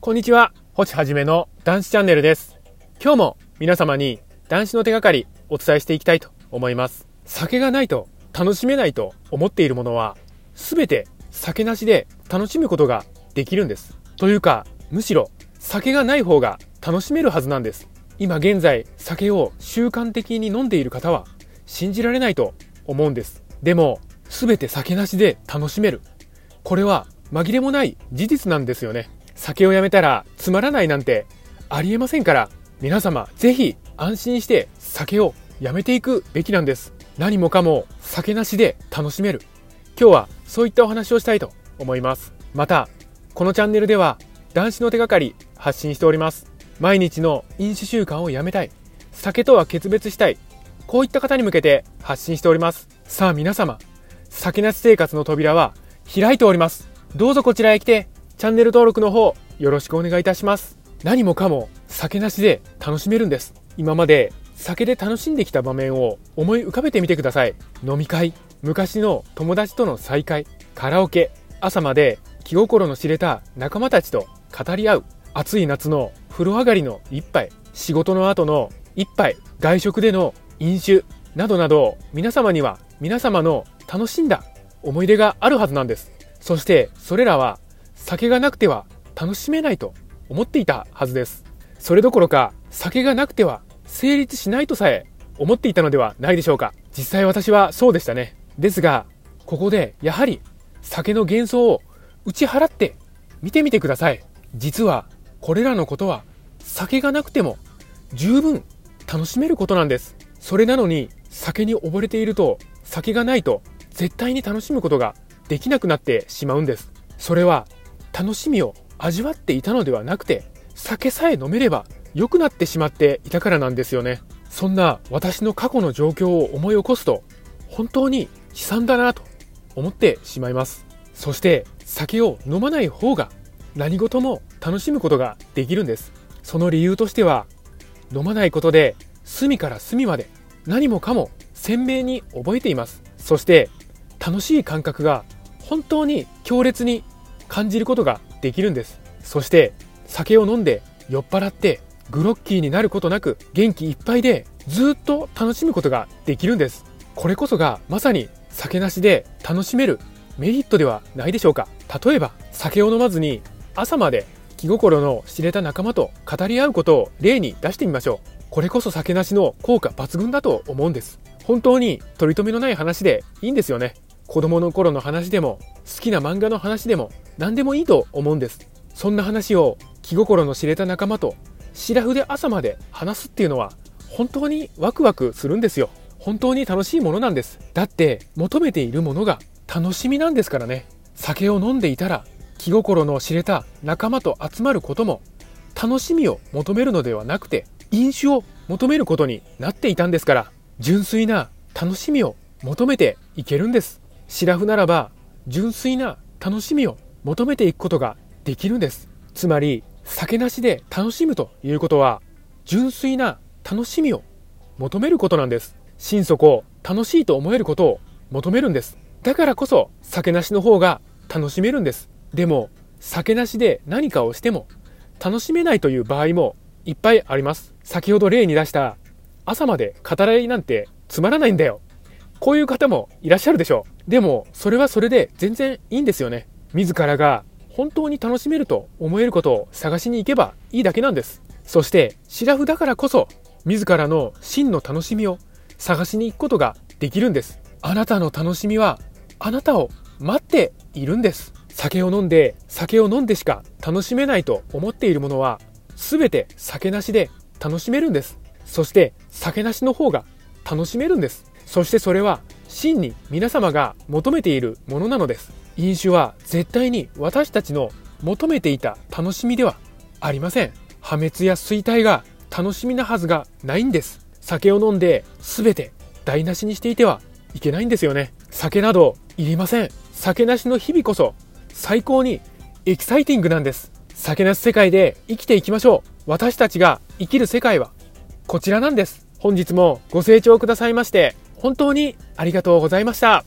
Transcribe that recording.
こんにちは、星はじめの男子チャンネルです。今日も皆様に男子の手がかりお伝えしていきたいと思います。酒がないと楽しめないと思っているものは、すべて酒なしで楽しむことができるんです。というか、むしろ酒がない方が楽しめるはずなんです。今現在酒を習慣的に飲んでいる方は信じられないと思うんです。でも、すべて酒なしで楽しめる。これは紛れもない事実なんですよね。酒をやめたらつまらないなんてありえませんから、皆様ぜひ安心して酒をやめていくべきなんです。何もかも酒なしで楽しめる。今日はそういったお話をしたいと思います。また、このチャンネルでは男子の手がかり発信しております。毎日の飲酒習慣をやめたい。酒とは決別したい。こういった方に向けて発信しております。さあ皆様、酒なし生活の扉は開いております。どうぞこちらへ来てチャンネル登録の方よろしくお願いいたします。何もかも酒なしで楽しめるんです。今まで酒で楽しんできた場面を思い浮かべてみてください。飲み会、昔の友達との再会、カラオケ、朝まで気心の知れた仲間たちと語り合う、暑い夏の風呂上がりの一杯、仕事の後の一杯、外食での飲酒などなど皆様には皆様の楽しんだ思い出があるはずなんです。そしてそれらは酒がなくては楽しめないと思っていたはずです。それどころか酒がなくては成立しないとさえ思っていたのではないでしょうか。実際私はそうでしたね。ですが、ここでやはり酒の幻想を打ち払って見てみてください。実はこれらのことは酒がなくても十分楽しめることなんです。それなのに酒に溺れていると酒がないと絶対に楽しむことができなくなってしまうんです。それは楽しみを味わっていたのではなくて、酒さえ飲めれば良くなってしまっていたからなんですよね。そんな私の過去の状況を思い起こすと、本当に悲惨だなと思ってしまいます。そして酒を飲まない方が何事も楽しむことができるんです。その理由としては、飲まないことで隅から隅まで何もかも鮮明に覚えています。そして楽しい感覚が本当に強烈に感じることができるんです。そして酒を飲んで酔っ払ってグロッキーになることなく元気いっぱいでずっと楽しむことができるんです。これこそがまさに酒なしで楽しめるメリットではないでしょうか。例えば酒を飲まずに朝まで気心の知れた仲間と語り合うことを例に出してみましょう。これこそ酒なしの効果抜群だと思うんです。本当に取り留めのない話でいいんですよね。子供の頃の話でも好きな漫画の話でも何でもいいと思うんです。そんな話を気心の知れた仲間とシラフで朝まで話すっていうのは本当にワクワクするんですよ。本当に楽しいものなんです。だって求めているものが楽しみなんですからね。酒を飲んでいたら気心の知れた仲間と集まることも楽しみを求めるのではなくて飲酒を求めることになっていたんですから純粋な楽しみを求めていけるんですシラフならば純粋な楽しみを求めていくことができるんですつまり酒なしで楽しむということは純粋な楽しみを求めることなんです心底楽しいと思えることを求めるんですだからこそ酒なしの方が楽しめるんですでも酒なしで何かをしても楽しめないという場合もいっぱいあります先ほど例に出した朝まで語らいなんてつまらないんだよこういう方もいらっしゃるでしょう。でも、それはそれで全然いいんですよね。自らが本当に楽しめると思えることを探しに行けばいいだけなんです。そして、シラフだからこそ、自らの真の楽しみを探しに行くことができるんです。あなたの楽しみは、あなたを待っているんです。酒を飲んで、酒を飲んでしか楽しめないと思っているものは、すべて酒なしで楽しめるんです。そして、酒なしの方が楽しめるんです。そしてそれは真に皆様が求めているものなのです。飲酒は絶対に私たちの求めていた楽しみではありません。破滅や衰退が楽しみなはずがないんです。酒を飲んで全て台無しにしていてはいけないんですよね。酒などいりません。酒なしの日々こそ最高にエキサイティングなんです。酒なし世界で生きていきましょう私たちが生きる世界はこちらなんです本日もご清聴くださいまして本当にありがとうございました。